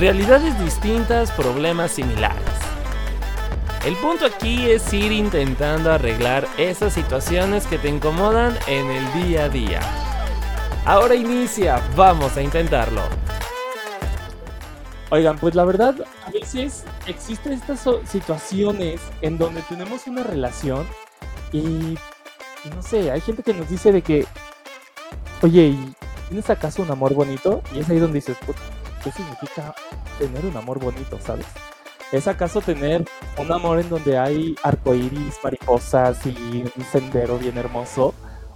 Realidades distintas, problemas similares. El punto aquí es ir intentando arreglar esas situaciones que te incomodan en el día a día. Ahora inicia, vamos a intentarlo. Oigan, pues la verdad, a veces existen estas situaciones en donde tenemos una relación y, no sé, hay gente que nos dice de que, oye, ¿tienes acaso un amor bonito? Y es ahí donde dices, ¿qué significa tener un amor bonito, sabes? ¿Es acaso tener un amor en donde hay arcoíris, mariposas y un sendero bien hermoso?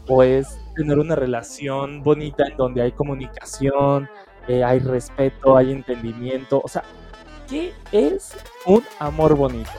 ¿O es tener una relación bonita en donde hay comunicación, eh, hay respeto, hay entendimiento. O sea, ¿qué es un amor bonito?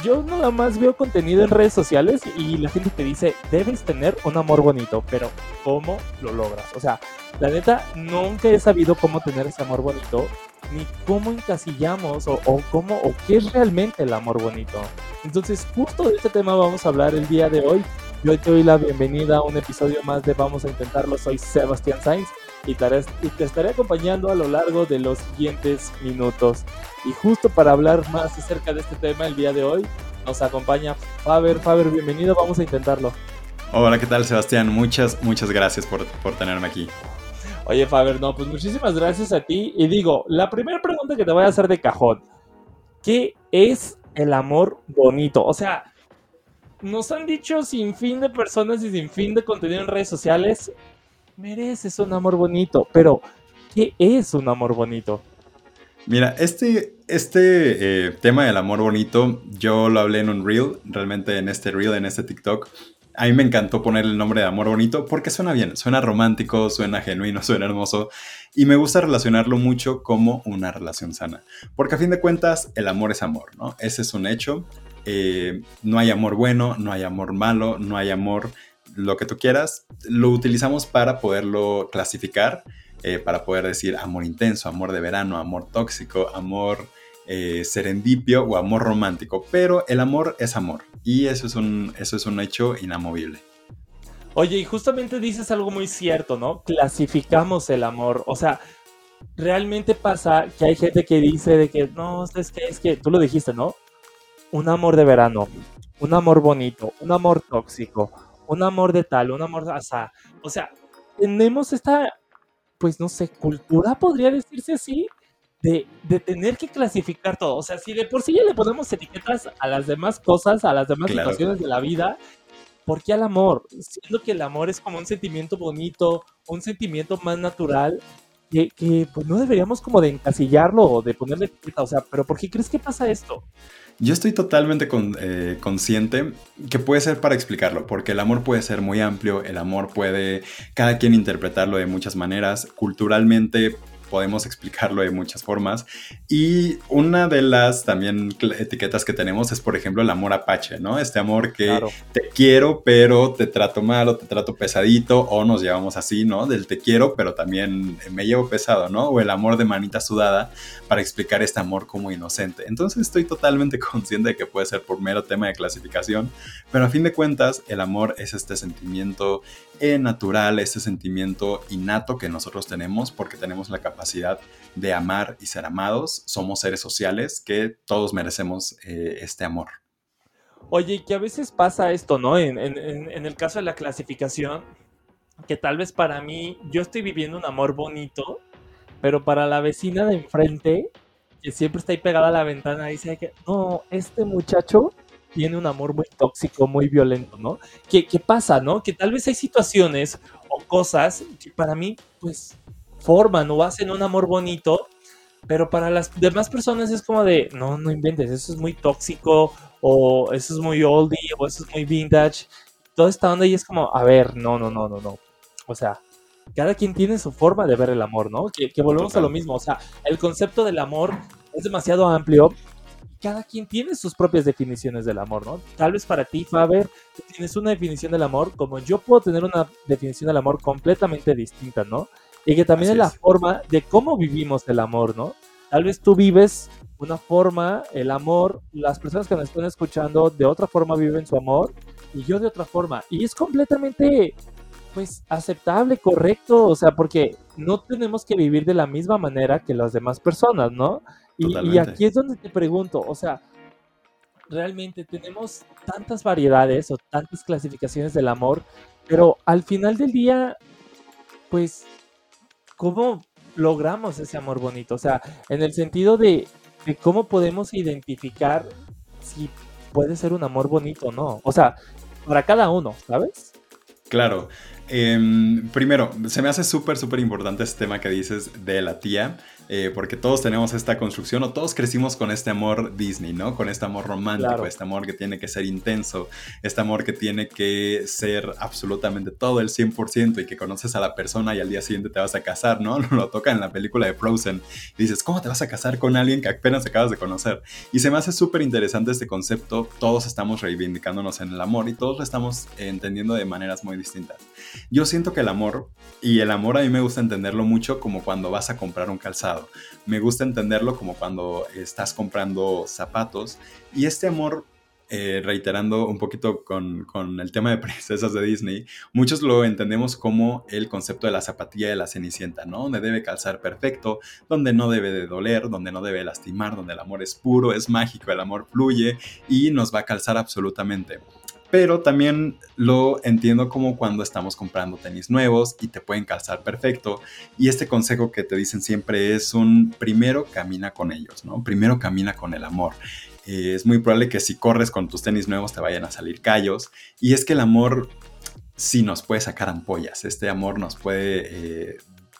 Yo nada más veo contenido en redes sociales y la gente te dice, debes tener un amor bonito, pero ¿cómo lo logras? O sea, la neta, nunca he sabido cómo tener ese amor bonito, ni cómo encasillamos o, cómo o qué es realmente el amor bonito. Entonces, justo de este tema vamos a hablar el día de hoy. Yo te doy la bienvenida a un episodio más de Vamos a Intentarlo. Soy Sebastián Sainz y te, estaré acompañando a lo largo de los siguientes minutos. Y justo para hablar más acerca de este tema el día de hoy, nos acompaña Faber. Faber, bienvenido, vamos a intentarlo. Hola, ¿qué tal Sebastián? Muchas, muchas gracias por, por tenerme aquí. Oye, Faber, no, pues muchísimas gracias a ti. Y digo, la primera pregunta que te voy a hacer de cajón, ¿qué es el amor bonito? O sea, nos han dicho sin fin de personas y sin fin de contenido en redes sociales mereces un amor bonito, pero ¿qué es un amor bonito? Mira, este, este eh, tema del amor bonito, yo lo hablé en un reel, realmente en este reel, en este TikTok. A mí me encantó poner el nombre de amor bonito porque suena bien, suena romántico, suena genuino, suena hermoso y me gusta relacionarlo mucho como una relación sana. Porque a fin de cuentas, el amor es amor, ¿no? Ese es un hecho. Eh, no hay amor bueno, no hay amor malo, no hay amor lo que tú quieras, lo utilizamos para poderlo clasificar, eh, para poder decir amor intenso, amor de verano, amor tóxico, amor eh, serendipio o amor romántico. Pero el amor es amor y eso es un, eso es un hecho inamovible. Oye, y justamente dices algo muy cierto, ¿no? Clasificamos el amor. O sea, realmente pasa que hay gente que dice de que, no, es que, es que, tú lo dijiste, ¿no? Un amor de verano, un amor bonito, un amor tóxico, un amor de tal, un amor, o sea, o sea, tenemos esta, pues no sé, cultura, podría decirse así, de, de, tener que clasificar todo. O sea, si de por sí ya le ponemos etiquetas a las demás cosas, a las demás situaciones de la vida, ¿por qué al amor? Siendo que el amor es como un sentimiento bonito, un sentimiento más natural, que, que pues no deberíamos como de encasillarlo o de ponerle etiqueta. O sea, pero ¿por qué crees que pasa esto? Yo estoy totalmente eh, consciente que puede ser para explicarlo, porque el amor puede ser muy amplio, el amor puede cada quien interpretarlo de muchas maneras. Culturalmente podemos explicarlo de muchas formas. Y una de las también etiquetas que tenemos es, por ejemplo, el amor apache, ¿no? Este amor que te quiero, pero te trato mal o te trato pesadito, o nos llevamos así, ¿no? Del te quiero, pero también me llevo pesado, ¿no? O el amor de manita sudada para explicar este amor como inocente. Entonces estoy totalmente consciente de que puede ser por mero tema de clasificación, pero a fin de cuentas el amor es este sentimiento natural, ese sentimiento innato que nosotros tenemos porque tenemos la capacidad de amar y ser amados. Somos seres sociales que todos merecemos eh, este amor. Oye, que a veces pasa esto, ¿no? En, en, el caso de la clasificación, que tal vez para mí yo estoy viviendo un amor bonito, pero para la vecina de enfrente, que siempre está ahí pegada a la ventana, dice que no, este muchacho tiene un amor muy tóxico, muy violento, ¿no? ¿Qué, ¿Qué, pasa, no? Que tal vez hay situaciones o cosas que para mí, pues, forman o hacen un amor bonito, pero para las demás personas es como de, no, no inventes, eso es muy tóxico, o eso es muy oldie, o eso es muy vintage. Toda esta onda y es como, a ver, no, no, no, no, no. O sea, cada quien tiene su forma de ver el amor, ¿no? Que, que volvemos a lo mismo, o sea, el concepto del amor es demasiado amplio cada quien tiene sus propias definiciones del amor, ¿no? Tal vez para ti, Faber, tú tienes una definición del amor, como yo puedo tener una definición del amor completamente distinta, ¿no? Y que también es la forma de cómo vivimos el amor, ¿no? Tal vez tú vives una forma, el amor, las personas que nos están escuchando de otra forma viven su amor y yo de otra forma. Y es completamente pues aceptable, correcto, o sea, porque no tenemos que vivir de la misma manera que las demás personas, ¿no? Y, y aquí es donde te pregunto, o sea, realmente tenemos tantas variedades o tantas clasificaciones del amor, pero al final del día, pues, ¿cómo logramos ese amor bonito? O sea, en el sentido de, cómo podemos identificar si puede ser un amor bonito o no. O sea, para cada uno, ¿sabes? Claro. Em, primero, se me hace súper, súper importante este tema que dices de la tía. Eh, porque todos tenemos esta construcción o todos crecimos con este amor Disney, ¿no? Con este amor romántico, este amor que tiene que ser intenso, este amor que tiene que ser absolutamente todo el 100% y que conoces a la persona y al día siguiente te vas a casar, ¿no? Lo toca en la película de Frozen y dices, ¿cómo te vas a casar con alguien que apenas acabas de conocer? Y se me hace súper interesante este concepto, todos estamos reivindicándonos en el amor y todos lo estamos entendiendo de maneras muy distintas. Yo siento que el amor, y el amor a mí me gusta entenderlo mucho como cuando vas a comprar un calzado. Me gusta entenderlo como cuando estás comprando zapatos y este amor eh, reiterando un poquito con, el tema de princesas de Disney, muchos lo entendemos como el concepto de la zapatilla de la cenicienta, ¿no? Donde debe calzar perfecto, donde no debe de doler, donde no debe lastimar, donde el amor es puro, es mágico, el amor fluye y nos va a calzar absolutamente pero también lo entiendo como cuando estamos comprando tenis nuevos y te pueden calzar perfecto. Y este consejo que te dicen siempre es un primero camina con ellos, ¿no? Primero camina con el amor. Eh, es muy probable que si corres con tus tenis nuevos te vayan a salir callos. Y es que el amor sí nos puede sacar ampollas. Este amor nos puede eh,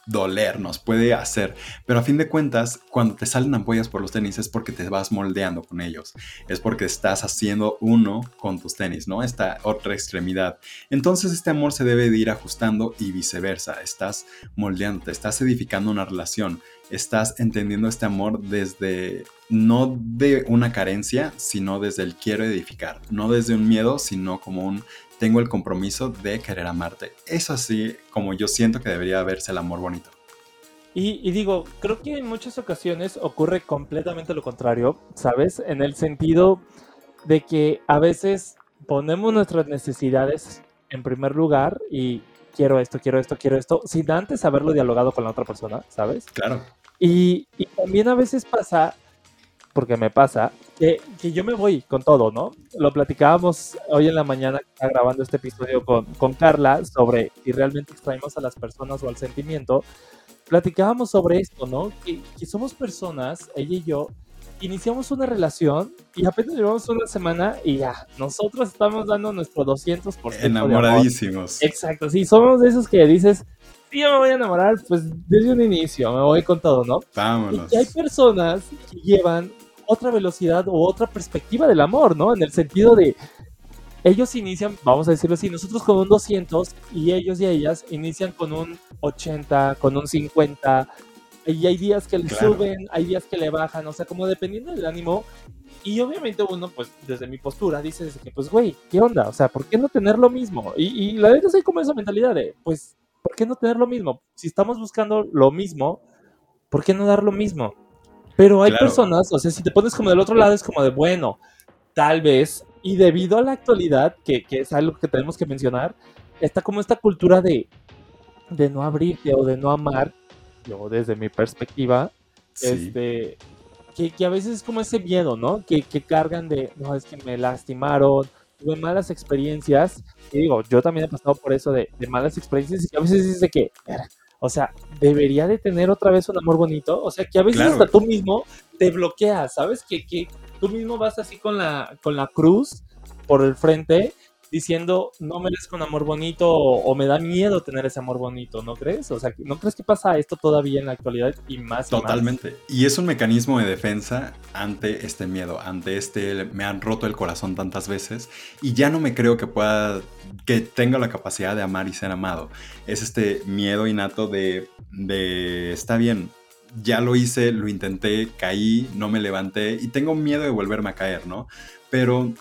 doler, nos puede hacer. Pero a fin de cuentas, cuando te salen ampollas por los tenis es porque te vas moldeando con ellos. Es porque estás haciendo uno con tus tenis, ¿no? Esta otra extremidad. Entonces este amor se debe de ir ajustando y viceversa. Estás moldeándote, estás edificando una relación. Estás entendiendo este amor desde no de una carencia, sino desde el quiero edificar. No desde un miedo, sino como un tengo el compromiso de querer amarte. Es así como yo siento que debería verse el amor bonito. Y, digo, creo que en muchas ocasiones ocurre completamente lo contrario, ¿sabes? En el sentido de que a veces ponemos nuestras necesidades en primer lugar y quiero esto, quiero esto, quiero esto, sin antes haberlo dialogado con la otra persona, ¿sabes? Claro. Y, y también a veces pasa porque me pasa, que, que, yo me voy con todo, ¿no? Lo platicábamos hoy en la mañana grabando este episodio con, con Carla sobre si realmente extraemos a las personas o al sentimiento. Platicábamos sobre esto, ¿no? Que, que somos personas, ella y yo, iniciamos una relación y apenas llevamos una semana y ya, nosotros estamos dando nuestro 200%. Enamoradísimos. Exacto, sí, somos de esos que dices, yo me voy a enamorar, pues desde un inicio, me voy con todo, ¿no? Vámonos. Y hay personas que llevan otra velocidad o otra perspectiva del amor, ¿no? En el sentido de, ellos inician, vamos a decirlo así, nosotros con un 200 y ellos y ellas inician con un 80, con un 50, y hay días que le suben, hay días que le bajan, o sea, como dependiendo del ánimo. Y obviamente uno, pues, desde mi postura, dice que, pues, güey, ¿qué onda? O sea, ¿por qué no tener lo mismo? Y, y la verdad es como esa mentalidad de, pues, ¿por qué no tener lo mismo? Si estamos buscando lo mismo, ¿por qué no dar lo mismo? Pero hay personas, o sea, si te pones como del otro lado, es como de, bueno, tal vez, y debido a la actualidad, que, que es algo que tenemos que mencionar, está como esta cultura de, de no abrirte o de no amar, yo desde mi perspectiva, este, que, que, a veces es como ese miedo, ¿no? Que, que cargan de, no, es que me lastimaron, tuve malas experiencias, y digo, yo también he pasado por eso de, de malas experiencias, y a veces dice que, o sea, debería de tener otra vez un amor bonito. O sea, que a veces hasta tú mismo te bloqueas, ¿sabes? Que, que tú mismo vas así con la, con la cruz por el frente diciendo no merezco un amor bonito o, me da miedo tener ese amor bonito, ¿no crees? O sea, ¿no crees que pasa esto todavía en la actualidad y más? Totalmente. Y es un mecanismo de defensa ante este miedo, ante este me han roto el corazón tantas veces y ya no me creo que pueda que tenga la capacidad de amar y ser amado. Es este miedo innato de, de está bien, ya lo hice, lo intenté, caí, no me levanté y tengo miedo de volverme a caer, ¿no? Pero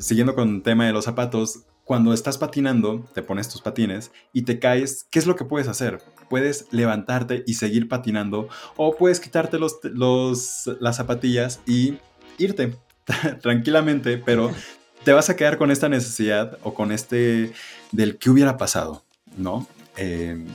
siguiendo con el tema de los zapatos, cuando estás patinando, te pones tus patines y te caes, ¿qué es lo que puedes hacer? Puedes levantarte y seguir patinando o puedes quitarte los, las zapatillas y irte tranquilamente, pero te vas a quedar con esta necesidad o con este del qué hubiera pasado. ¿no? Eh,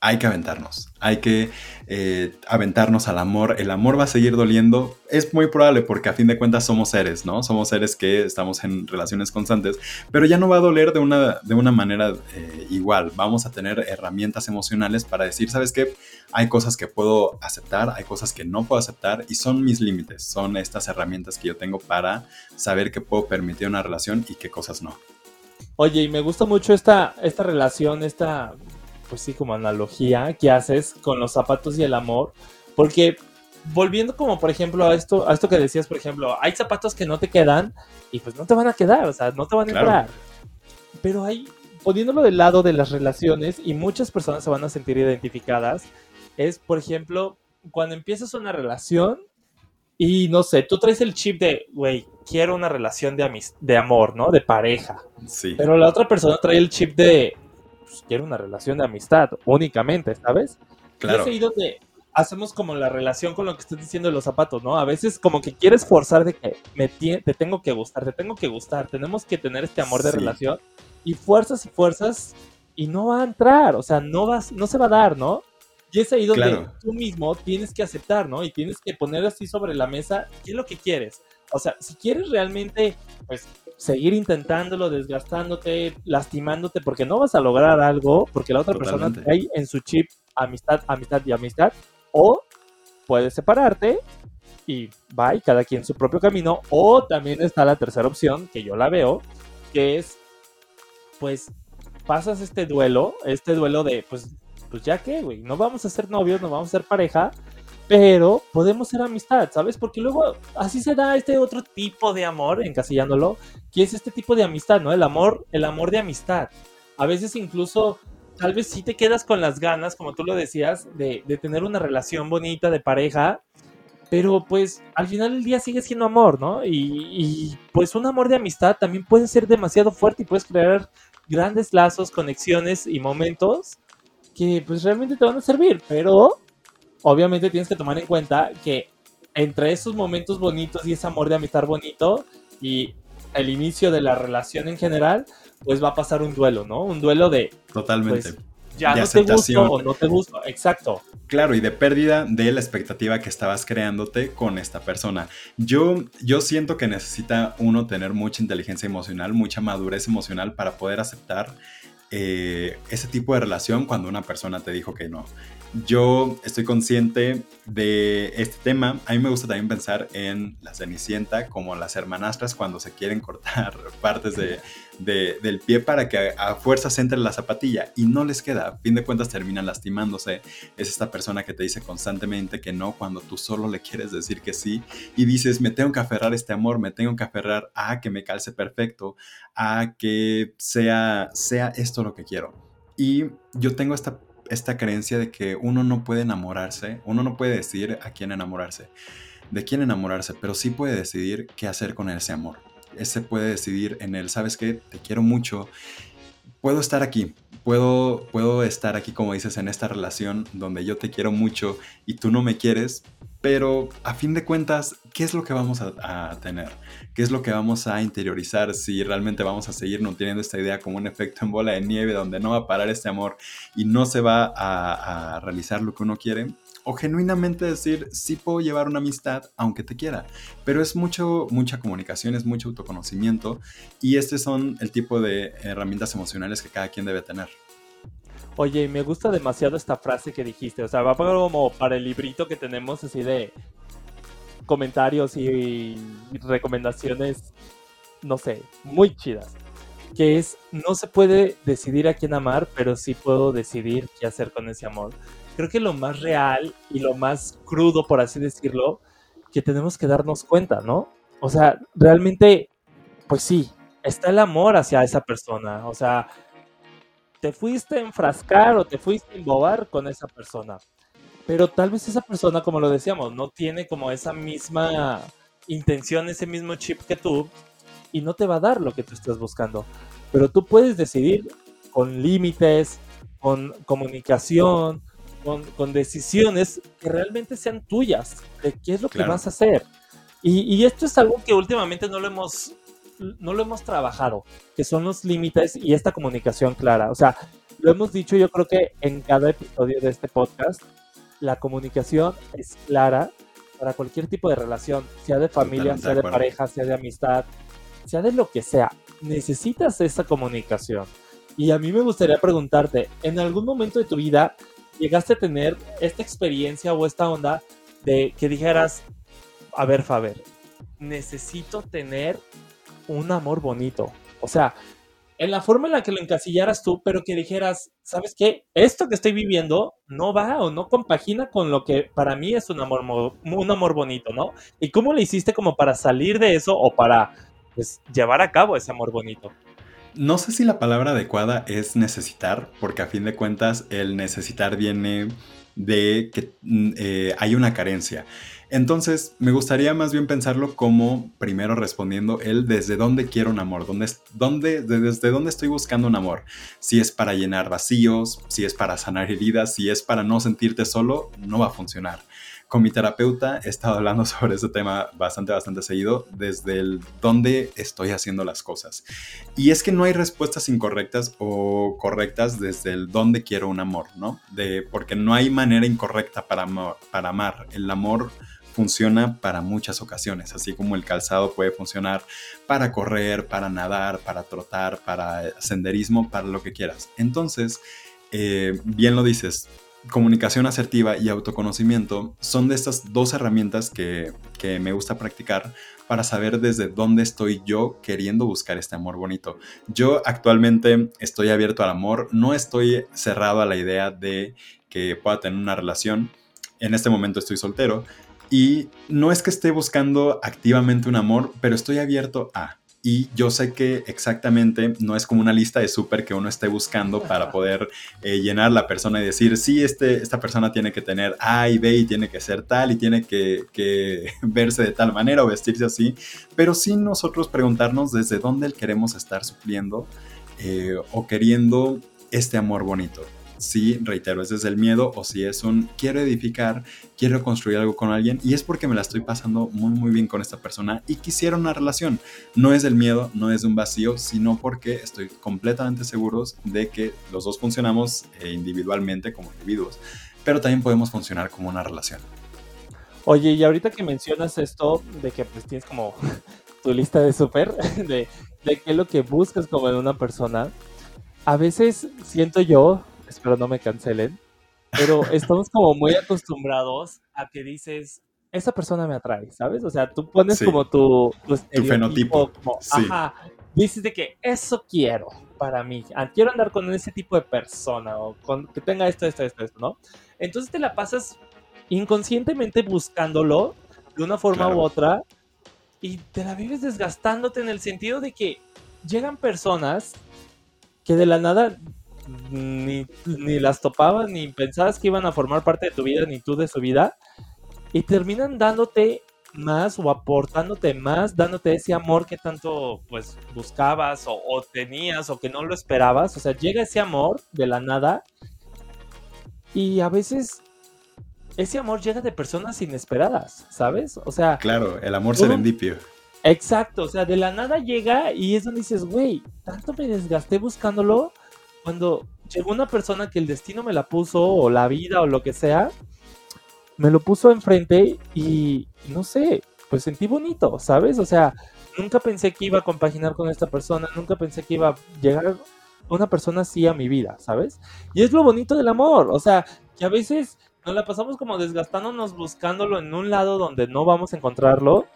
hay que aventarnos, hay que eh, aventarnos al amor, el amor va a seguir doliendo, es muy probable porque a fin de cuentas somos seres, ¿no? Somos seres que estamos en relaciones constantes, pero ya no va a doler de una, de una manera eh, igual, vamos a tener herramientas emocionales para decir, ¿sabes qué? Hay cosas que puedo aceptar, hay cosas que no puedo aceptar y son mis límites, son estas herramientas que yo tengo para saber qué puedo permitir una relación y qué cosas no. Oye, y me gusta mucho esta, esta relación, esta pues sí, como analogía que haces con los zapatos y el amor, porque volviendo como por ejemplo a esto, a esto que decías, por ejemplo, hay zapatos que no te quedan y pues no te van a quedar, o sea, no te van a entrar. Pero hay, poniéndolo del lado de las relaciones y muchas personas se van a sentir identificadas, es por ejemplo, cuando empiezas una relación y no sé, tú traes el chip de, güey, quiero una relación de, de amor, ¿no? De pareja. Sí. Pero la otra persona trae el chip de, pues, quiero una relación de amistad únicamente, ¿sabes? Claro. Y es ahí donde hacemos como la relación con lo que estás diciendo de los zapatos, ¿no? A veces como que quieres forzar de que me te tengo que gustar, te tengo que gustar, tenemos que tener este amor de relación y fuerzas y fuerzas y no va a entrar, o sea, no vas, no se va a dar, ¿no? Y es ahí donde tú mismo tienes que aceptar, ¿no? Y tienes que poner así sobre la mesa qué es lo que quieres. O sea, si quieres realmente, pues, seguir intentándolo, desgastándote, lastimándote, porque no vas a lograr algo, porque la otra persona trae en su chip amistad, amistad y amistad, o puedes separarte y va cada quien su propio camino, o también está la tercera opción, que yo la veo, que es, pues, pasas este duelo, este duelo de, pues, pues ya que, güey, no vamos a ser novios, no vamos a ser pareja, pero podemos ser amistad, ¿sabes? Porque luego así se da este otro tipo de amor, encasillándolo, que es este tipo de amistad, ¿no? El amor, el amor de amistad. A veces incluso, tal vez sí te quedas con las ganas, como tú lo decías, de, tener una relación bonita de pareja, pero pues al final del día sigue siendo amor, ¿no? Y, y, pues un amor de amistad también puede ser demasiado fuerte y puedes crear grandes lazos, conexiones y momentos que pues realmente te van a servir, pero obviamente tienes que tomar en cuenta que entre esos momentos bonitos y ese amor de amistad bonito y el inicio de la relación en general, pues va a pasar un duelo, ¿no? Un duelo de... Totalmente. Pues, ya no te gusto o no te gusto, exacto. Claro, y de pérdida de la expectativa que estabas creándote con esta persona. Yo, yo siento que necesita uno tener mucha inteligencia emocional, mucha madurez emocional para poder aceptar eh, ese tipo de relación cuando una persona te dijo que no yo estoy consciente de este tema. A mí me gusta también pensar en la Cenicienta como las hermanastras cuando se quieren cortar partes de, del pie para que a, fuerzas entre la zapatilla y no les queda. A fin de cuentas terminan lastimándose. Es esta persona que te dice constantemente que no cuando tú solo le quieres decir que sí y dices, me tengo que aferrar a este amor, me tengo que aferrar a que me calce perfecto, a que sea, sea esto lo que quiero. Y yo tengo esta esta creencia de que uno no puede enamorarse, uno no puede decidir a quién enamorarse, de quién enamorarse, pero sí puede decidir qué hacer con ese amor. Ese puede decidir en él, sabes qué, te quiero mucho, puedo estar aquí, puedo, puedo estar aquí, como dices, en esta relación donde yo te quiero mucho y tú no me quieres, pero a fin de cuentas, ¿qué es lo que vamos a, tener? ¿Qué es lo que vamos a interiorizar si realmente vamos a seguir teniendo esta idea como un efecto en bola de nieve donde no va a parar este amor y no se va a, realizar lo que uno quiere? O genuinamente decir, sí puedo llevar una amistad aunque te quiera, pero es mucho, mucha comunicación, es mucho autoconocimiento y estos son el tipo de herramientas emocionales que cada quien debe tener. Oye, me gusta demasiado esta frase que dijiste. O sea, va como para el librito que tenemos así de comentarios y recomendaciones, no sé, muy chidas. Que es, no se puede decidir a quién amar, pero sí puedo decidir qué hacer con ese amor. Creo que lo más real y lo más crudo, por así decirlo, que tenemos que darnos cuenta, ¿no? O sea, realmente, pues sí, está el amor hacia esa persona. O sea, te fuiste a enfrascar o te fuiste a embobar con esa persona. Pero tal vez esa persona, como lo decíamos, no tiene como esa misma intención, ese mismo chip que tú y no te va a dar lo que tú estás buscando. Pero tú puedes decidir con límites, con comunicación, con, decisiones que realmente sean tuyas, de qué es lo que vas a hacer. Y, y, esto es algo que últimamente no lo hemos no lo hemos trabajado, que son los límites y esta comunicación clara. O sea, lo hemos dicho yo creo que en cada episodio de este podcast, la comunicación es clara para cualquier tipo de relación, sea de familia, sea de, pareja, sea de amistad, sea de lo que sea. Necesitas esa comunicación. Y a mí me gustaría preguntarte, ¿en algún momento de tu vida llegaste a tener esta experiencia o esta onda de que dijeras, a ver, Faber, necesito tener un amor bonito? O sea, en la forma en la que lo encasillaras tú, pero que dijeras, ¿sabes qué? Esto que estoy viviendo no va o no compagina con lo que para mí es un amor, un amor bonito, ¿no? ¿Y cómo le hiciste como para salir de eso o para pues, llevar a cabo ese amor bonito? No sé si la palabra adecuada es necesitar, porque a fin de cuentas el necesitar viene de que mm, eh, hay una carencia. Entonces, me gustaría más bien pensarlo como, primero respondiendo el desde dónde quiero un amor, dónde, dónde, desde dónde estoy buscando un amor. Si es para llenar vacíos, si es para sanar heridas, si es para no sentirte solo, no va a funcionar. Con mi terapeuta he estado hablando sobre ese tema bastante, bastante seguido, desde el dónde estoy haciendo las cosas. Y es que no hay respuestas incorrectas o correctas desde el dónde quiero un amor, ¿no? De, porque no hay manera incorrecta para, para amar. El amor funciona para muchas ocasiones, así como el calzado puede funcionar para correr, para nadar, para trotar, para senderismo, para lo que quieras. Entonces, eh, bien lo dices, comunicación asertiva y autoconocimiento son de estas dos herramientas que, que, me gusta practicar para saber desde dónde estoy yo queriendo buscar este amor bonito. Yo actualmente estoy abierto al amor, no estoy cerrado a la idea de que pueda tener una relación. En este momento estoy soltero, y no es que esté buscando activamente un amor, pero estoy abierto a. Y yo sé que exactamente no es como una lista de súper que uno esté buscando para poder eh, llenar la persona y decir, sí, este, esta persona tiene que tener A y B y tiene que ser tal y tiene que, verse de tal manera o vestirse así. Pero sí nosotros preguntarnos desde dónde queremos estar supliendo eh, o queriendo este amor bonito si, reitero, es desde el miedo o si es un quiero edificar, quiero construir algo con alguien y es porque me la estoy pasando muy muy bien con esta persona y quisiera una relación. No es del miedo, no es un vacío, sino porque estoy completamente seguros de que los dos funcionamos eh, individualmente como individuos, pero también podemos funcionar como una relación. Oye, y ahorita que mencionas esto de que pues tienes como tu lista de súper, de, de qué es lo que buscas como en una persona, a veces siento yo, espero no me cancelen, pero estamos como muy acostumbrados a que dices, esa persona me atrae, ¿sabes? O sea, tú pones como tu, tu, fenotipo. Ajá, dices de que eso quiero para mí, ah, quiero andar con ese tipo de persona o con que tenga esto, esto, esto, esto, ¿no? Entonces te la pasas inconscientemente buscándolo de una forma u otra y te la vives desgastándote en el sentido de que llegan personas que de la nada ni, las topabas, ni pensabas que iban a formar parte de tu vida, ni tú de su vida, y terminan dándote más o aportándote más, dándote ese amor que tanto pues buscabas o, o, tenías o que no lo esperabas. O sea, llega ese amor de la nada y a veces ese amor llega de personas inesperadas, ¿sabes? O sea... Claro, el amor serendipio. Exacto, o sea, de la nada llega y es donde dices, güey, tanto me desgasté buscándolo cuando llegó una persona que el destino me la puso, o la vida, o lo que sea, me lo puso enfrente y no sé, pues sentí bonito, ¿sabes? O sea, nunca pensé que iba a compaginar con esta persona, nunca pensé que iba a llegar una persona así a mi vida, ¿sabes? Y es lo bonito del amor, o sea, que a veces nos la pasamos como desgastándonos buscándolo en un lado donde no vamos a encontrarlo.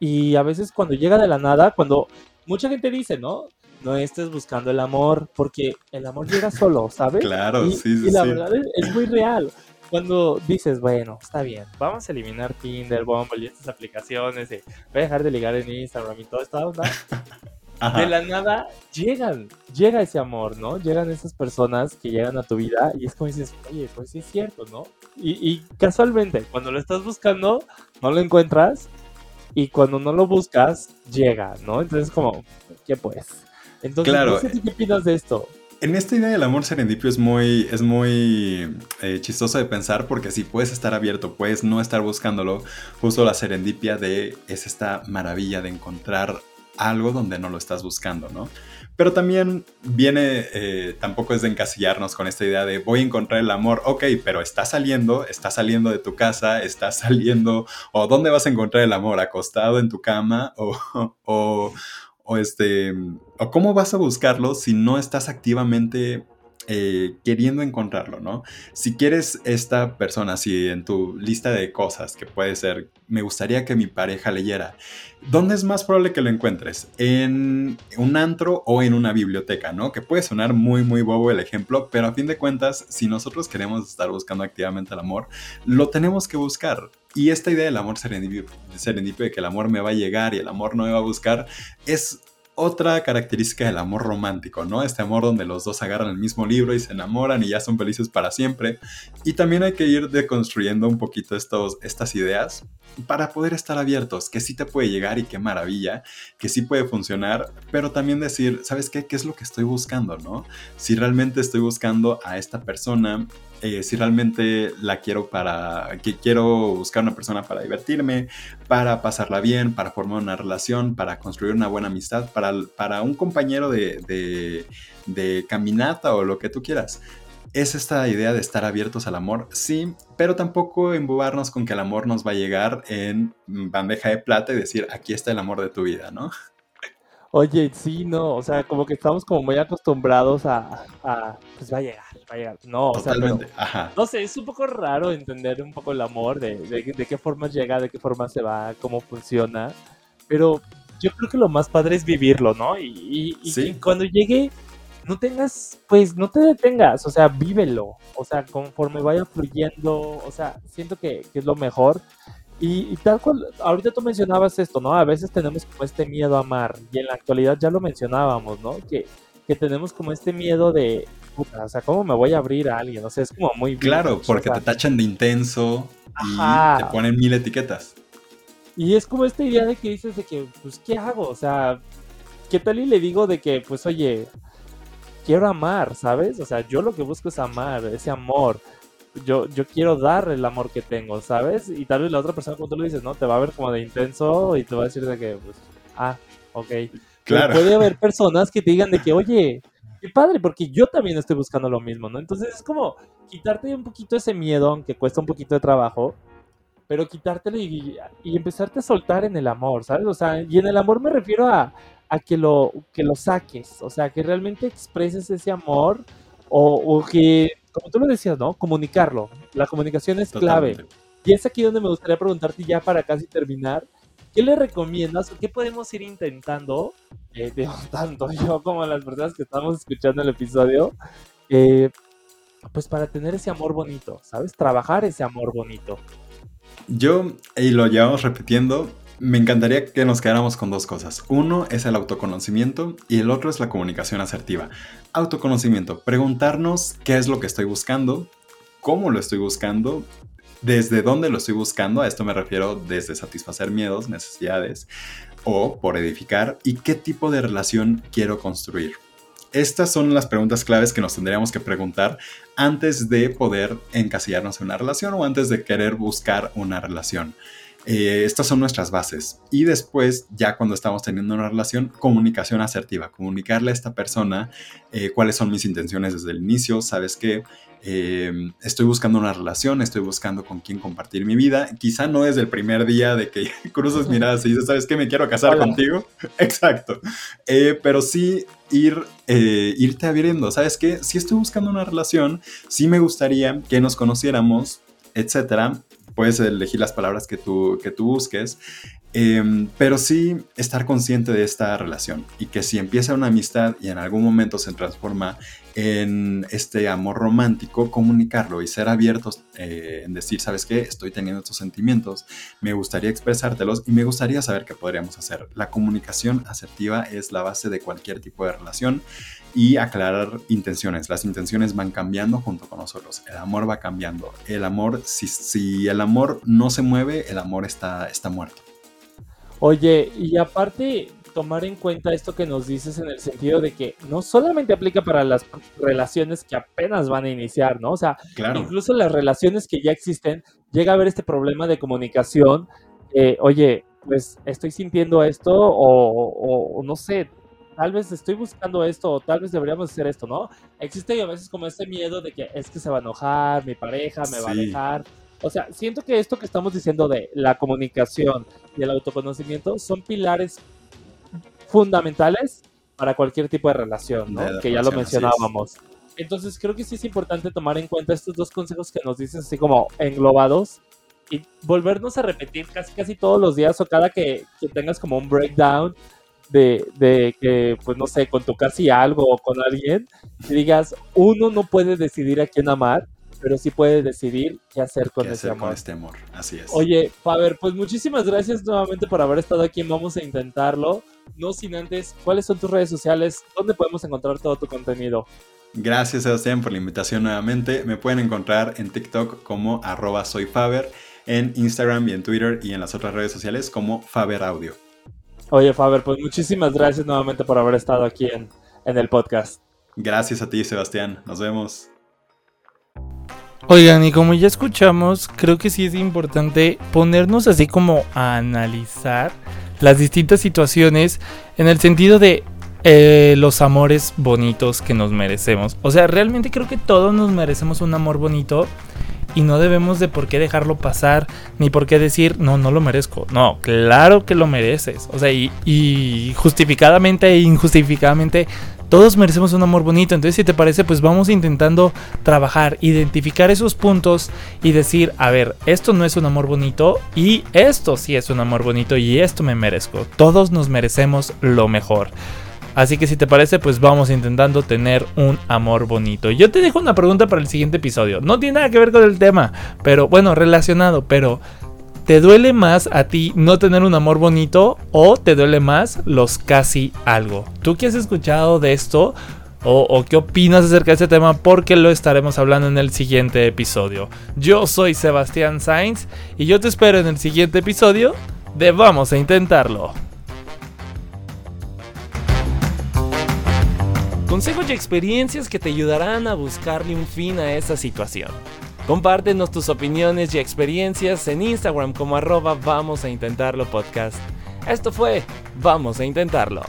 Y a veces cuando llega de la nada, cuando mucha gente dice, ¿no? No estés buscando el amor, porque el amor llega solo, ¿sabes? Claro, y, sí, sí. Y la verdad es, muy real. Cuando dices, bueno, está bien, vamos a eliminar Tinder, Bumble y estas aplicaciones, voy a dejar de ligar en Instagram y toda esta onda. De la nada llegan, llega ese amor, ¿no? Llegan esas personas que llegan a tu vida y es como dices, oye, pues sí es cierto, ¿no? Y, y casualmente, cuando lo estás buscando, no lo encuentras y cuando no lo buscas, llega, ¿no? Entonces, como, ¿qué pues? Entonces, claro. no sé qué opinas de esto. En esta idea del amor serendipio es muy, es muy eh, chistoso de pensar porque si puedes estar abierto, puedes no estar buscándolo, justo la serendipia de es esta maravilla de encontrar algo donde no lo estás buscando, ¿no? Pero también viene, eh, tampoco es de encasillarnos con esta idea de voy a encontrar el amor, ok, pero está saliendo, está saliendo de tu casa, está saliendo, o dónde vas a encontrar el amor, acostado en tu cama, o, o, o este, o cómo vas a buscarlo si no estás activamente eh, queriendo encontrarlo, ¿no? Si quieres esta persona, si en tu lista de cosas que puede ser, me gustaría que mi pareja leyera, ¿dónde es más probable que lo encuentres? ¿En un antro o en una biblioteca, ¿no? Que puede sonar muy, muy bobo el ejemplo, pero a fin de cuentas, si nosotros queremos estar buscando activamente el amor, lo tenemos que buscar. Y esta idea del amor serendipio, de que el amor me va a llegar y el amor no me va a buscar, es otra característica del amor romántico, ¿no? Este amor donde los dos agarran el mismo libro y se enamoran y ya son felices para siempre. Y también hay que ir deconstruyendo un poquito estos, estas ideas para poder estar abiertos, que sí te puede llegar y qué maravilla, que sí puede funcionar, pero también decir, ¿sabes qué? ¿Qué es lo que estoy buscando, no? Si realmente estoy buscando a esta persona eh, si realmente la quiero para, que quiero buscar una persona para divertirme, para pasarla bien, para formar una relación, para construir una buena amistad, para, para un compañero de, de, caminata o lo que tú quieras. Es esta idea de estar abiertos al amor, sí, pero tampoco embobarnos con que el amor nos va a llegar en bandeja de plata y decir, aquí está el amor de tu vida, ¿no? Oye, sí, no, o sea, como que estamos como muy acostumbrados a, a pues va a llegar, va a llegar. No, o sea, Ajá. no sé, es un poco raro entender un poco el amor, de, de, qué forma llega, de qué forma se va, cómo funciona, pero yo creo que lo más padre es vivirlo, ¿no? Y, y, cuando llegue, no tengas, pues no te detengas, o sea, vívelo, o sea, conforme vaya fluyendo, o sea, siento que, que es lo mejor. Y, tal cual, ahorita tú mencionabas esto, ¿no? A veces tenemos como este miedo a amar, y en la actualidad ya lo mencionábamos, ¿no? Que, que tenemos como este miedo de, puta, o sea, ¿cómo me voy a abrir a alguien? O sea, es como muy... Claro, porque te tachan de intenso y te ponen mil etiquetas. Y es como esta idea de que dices de que, pues, ¿qué hago? O sea, ¿qué tal y le digo de que, pues, oye, quiero amar, ¿sabes? O sea, yo lo que busco es amar, ese amor yo, yo quiero dar el amor que tengo, ¿sabes? Y tal vez la otra persona, cuando tú lo dices, ¿no? Te va a ver como de intenso y te va a decir de que, pues, ah, ok. Claro. puede haber personas que te digan de que, oye, qué padre, porque yo también estoy buscando lo mismo, ¿no? Entonces es como quitarte un poquito ese miedo, aunque cuesta un poquito de trabajo, pero quitártelo y, y, empezarte a soltar en el amor, ¿sabes? O sea, y en el amor me refiero a, a que, lo, que lo saques, o sea, que realmente expreses ese amor o, o que como tú lo decías, ¿no? Comunicarlo. La comunicación es clave. Y es aquí donde me gustaría preguntarte ya para casi terminar, ¿qué le recomiendas o qué podemos ir intentando, eh, tanto yo como las personas que estamos escuchando el episodio, eh, pues para tener ese amor bonito, ¿sabes? Trabajar ese amor bonito. Yo, y lo llevamos repitiendo, me encantaría que nos quedáramos con dos cosas. Uno es el autoconocimiento y el otro es la comunicación asertiva. Autoconocimiento, preguntarnos qué es lo que estoy buscando, cómo lo estoy buscando, desde dónde lo estoy buscando, a esto me refiero desde satisfacer miedos, necesidades o por edificar y qué tipo de relación quiero construir. Estas son las preguntas claves que nos tendríamos que preguntar antes de poder encasillarnos en una relación o antes de querer buscar una relación. Eh, estas son nuestras bases. Y después, ya cuando estamos teniendo una relación, comunicación asertiva, comunicarle a esta persona eh, cuáles son mis intenciones desde el inicio, sabes que eh, estoy buscando una relación, estoy buscando con quién compartir mi vida, quizá no desde el primer día de que cruzas miradas y dices, sabes que me quiero casar contigo, exacto, pero sí ir, irte abriendo, sabes que si estoy buscando una relación, sí me gustaría que nos conociéramos, etcétera, puedes elegir las palabras que tú, que tú busques, em, pero sí estar consciente de esta relación y que si empieza una amistad y en algún momento se transforma en este amor romántico, comunicarlo y ser abiertos eh, en decir, ¿sabes qué? Estoy teniendo estos sentimientos, me gustaría expresártelos y me gustaría saber qué podríamos hacer. La comunicación asertiva es la base de cualquier tipo de relación y aclarar intenciones. Las intenciones van cambiando junto con nosotros. El amor va cambiando. El amor, si, si el amor no se mueve, el amor está, está muerto. Oye, y aparte, tomar en cuenta esto que nos dices en el sentido de que no solamente aplica para las relaciones que apenas van a iniciar, ¿no? O sea, incluso las relaciones que ya existen, llega a haber este problema de comunicación. oye, pues estoy sintiendo esto o, o, no sé, tal vez estoy buscando esto, o tal vez deberíamos hacer esto, ¿no? Existe a veces como ese miedo de que es que se va a enojar, mi pareja me va a dejar. O sea, siento que esto que estamos diciendo de la comunicación y el autoconocimiento son pilares fundamentales para cualquier tipo de relación, ¿no? que ya lo mencionábamos. Entonces creo que sí es importante tomar en cuenta estos dos consejos que nos dices así como englobados y volvernos a repetir casi casi todos los días o cada que, tengas como un breakdown de, de, que, pues no sé, con tu casi algo o con alguien, y digas, uno no puede decidir a quién amar, pero sí puede decidir qué hacer con ese amor. Con este amor, así es. Oye, Faber, pues muchísimas gracias nuevamente por haber estado aquí. Vamos a intentarlo. No sin antes, ¿cuáles son tus redes sociales? ¿Dónde podemos encontrar todo tu contenido? Gracias Sebastián por la invitación nuevamente. Me pueden encontrar en TikTok como arroba soyfaber, en Instagram y en Twitter y en las otras redes sociales como Faber Audio. Oye Faber, pues muchísimas gracias nuevamente por haber estado aquí en, en el podcast. Gracias a ti Sebastián, nos vemos. Oigan, y como ya escuchamos, creo que sí es importante ponernos así como a analizar las distintas situaciones en el sentido de eh, los amores bonitos que nos merecemos. O sea, realmente creo que todos nos merecemos un amor bonito y no debemos de por qué dejarlo pasar ni por qué decir no, no lo merezco. No, claro que lo mereces. O sea, y, y justificadamente e injustificadamente todos merecemos un amor bonito. Entonces, si te parece, pues vamos intentando trabajar, identificar esos puntos y decir, a ver, esto no es un amor bonito y esto sí es un amor bonito y esto me merezco. Todos nos merecemos lo mejor. Así que si te parece, pues vamos intentando tener un amor bonito. Yo te dejo una pregunta para el siguiente episodio. No tiene nada que ver con el tema, pero bueno, relacionado, pero ¿te duele más a ti no tener un amor bonito o te duele más los casi algo? ¿Tú qué has escuchado de esto? O, qué opinas acerca de este tema porque lo estaremos hablando en el siguiente episodio. Yo soy Sebastián Sainz y yo te espero en el siguiente episodio de Vamos a Intentarlo. Consejos y experiencias que te ayudarán a buscarle un fin a esa situación. Compártenos tus opiniones y experiencias en Instagram como arroba vamos a intentarlo podcast. Esto fue Vamos a intentarlo.